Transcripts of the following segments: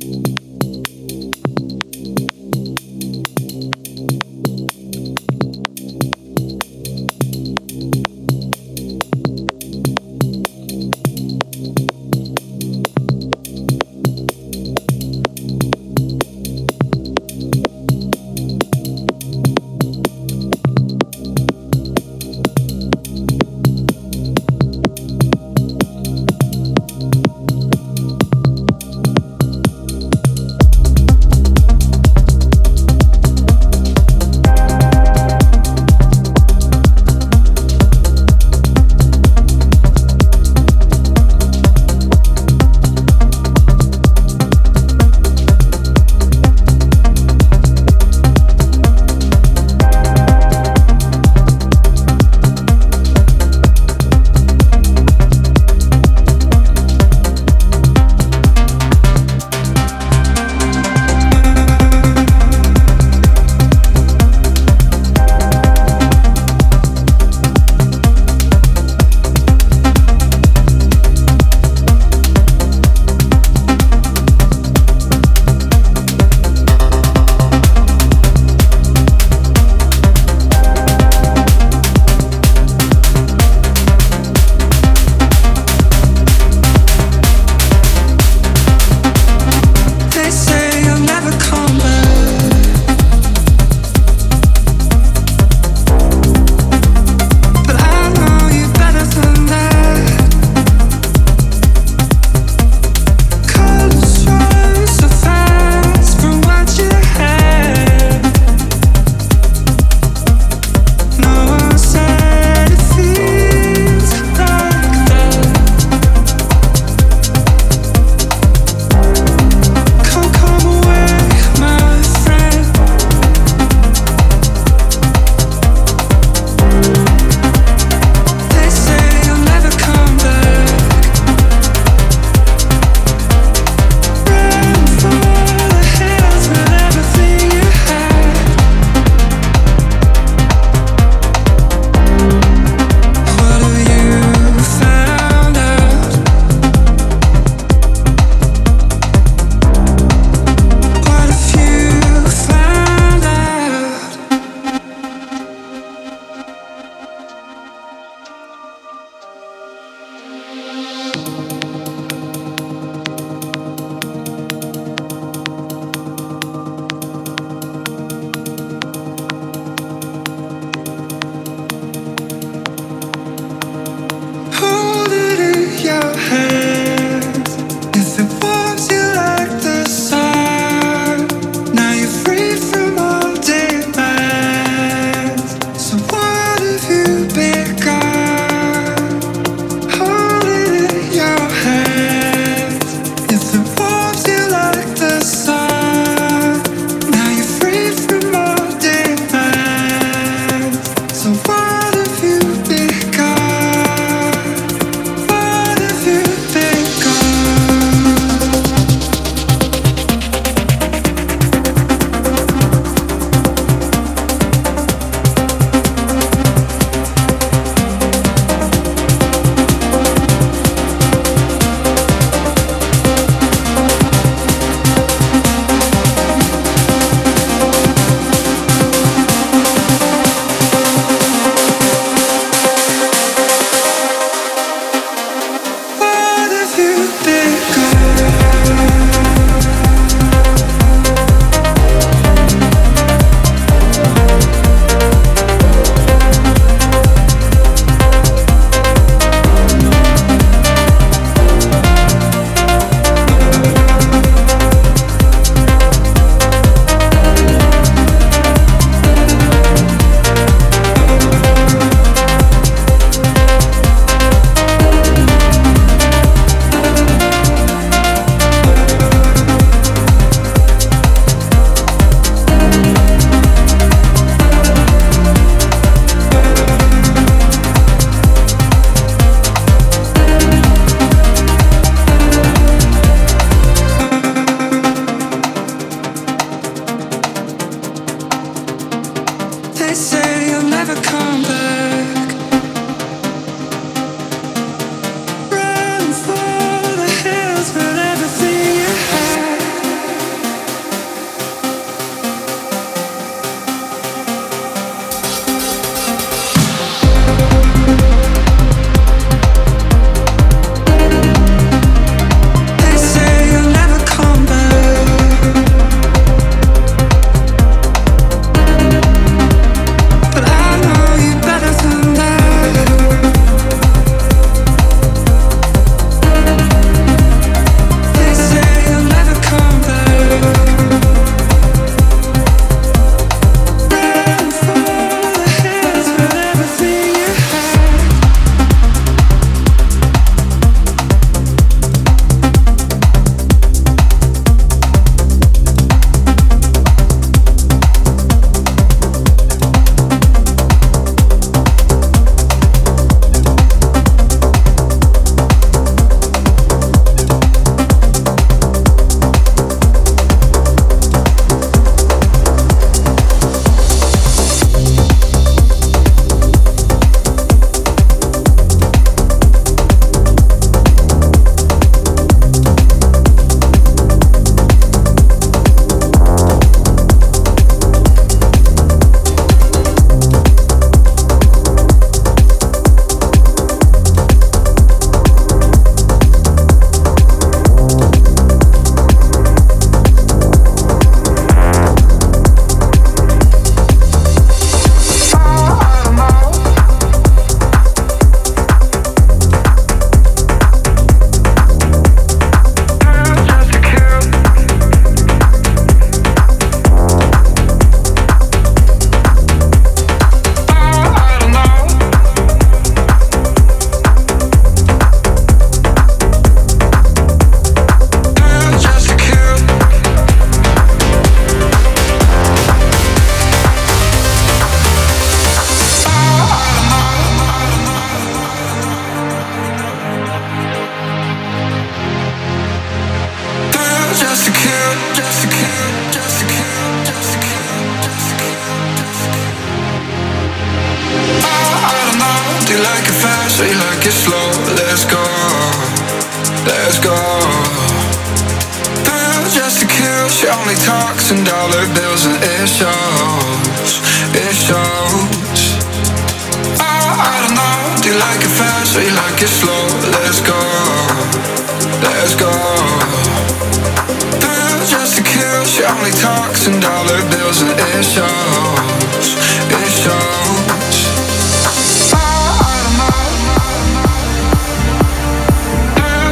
thank you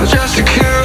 just to kill,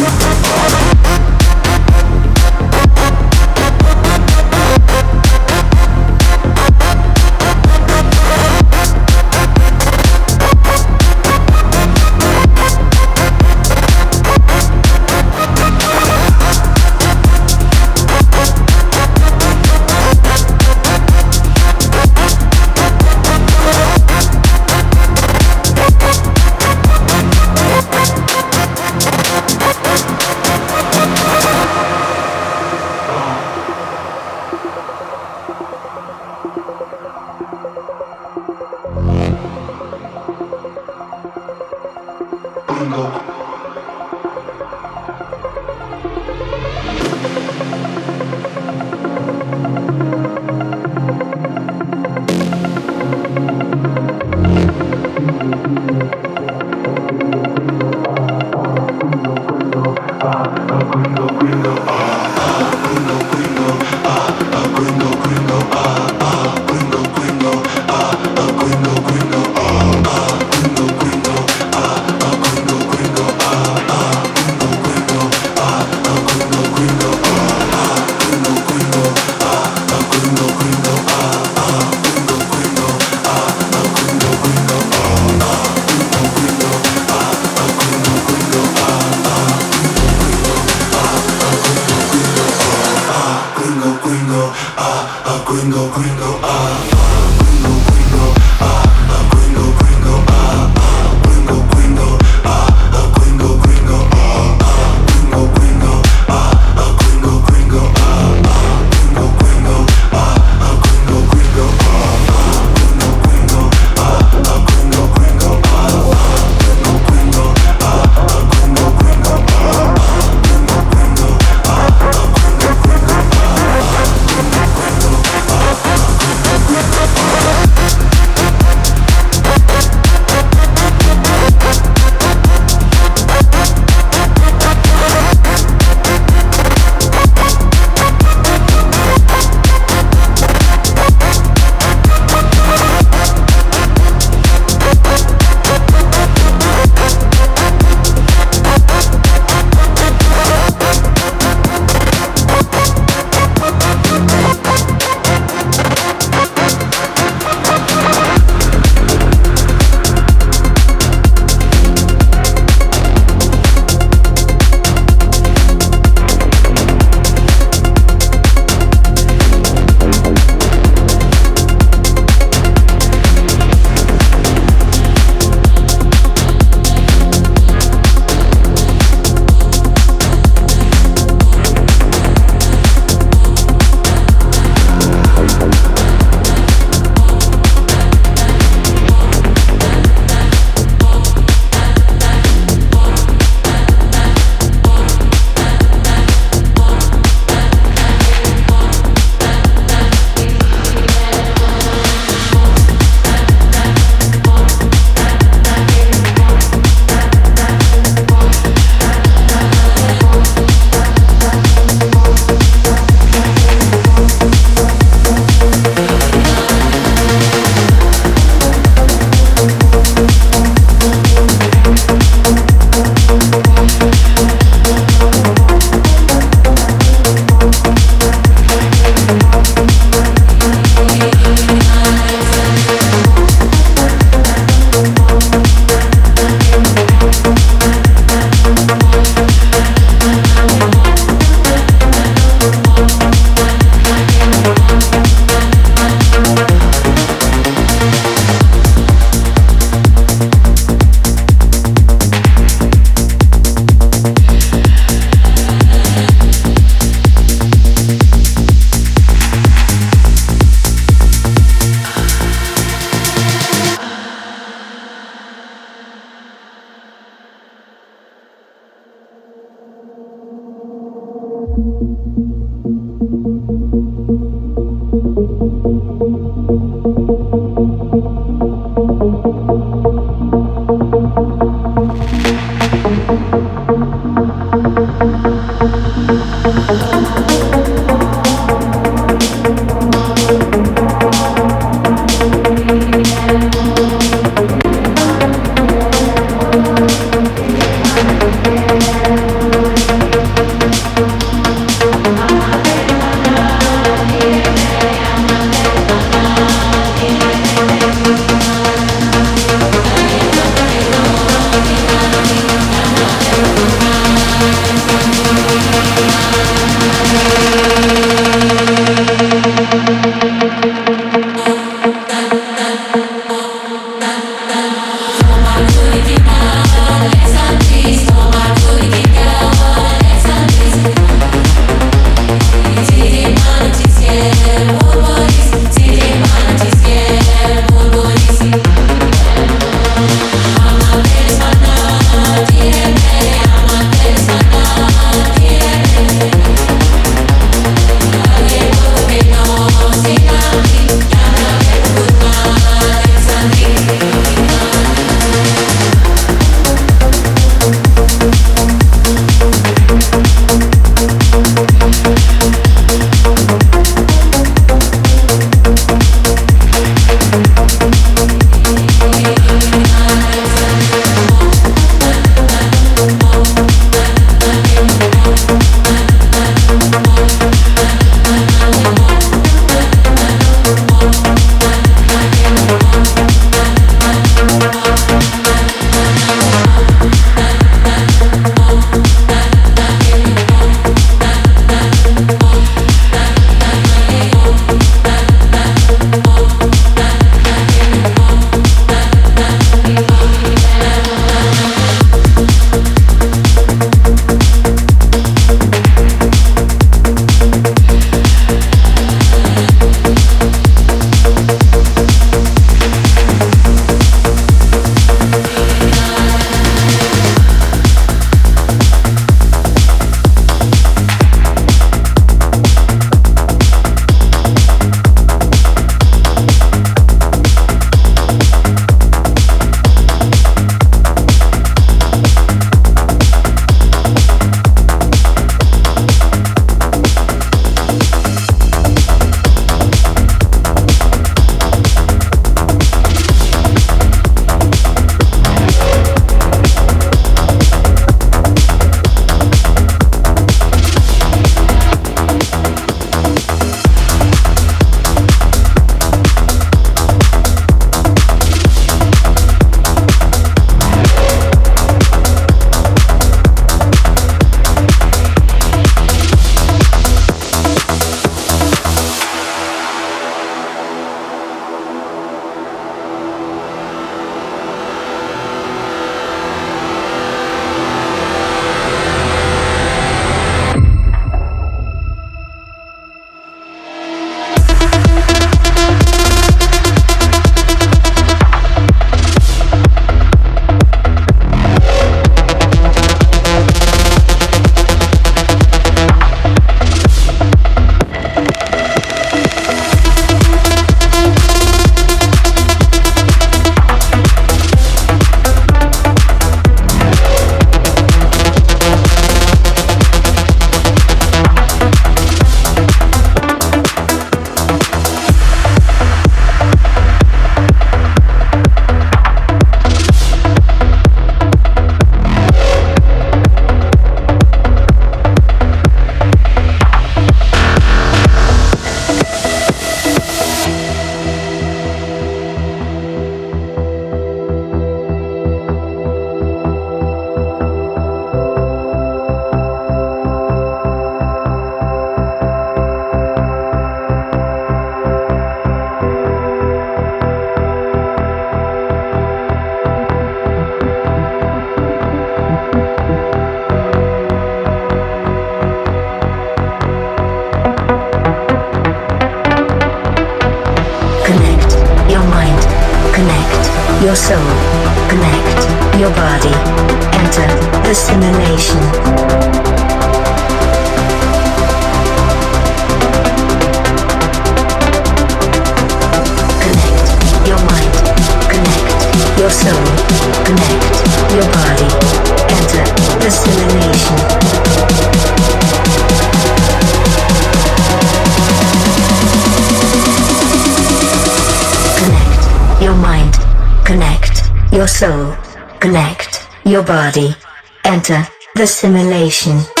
the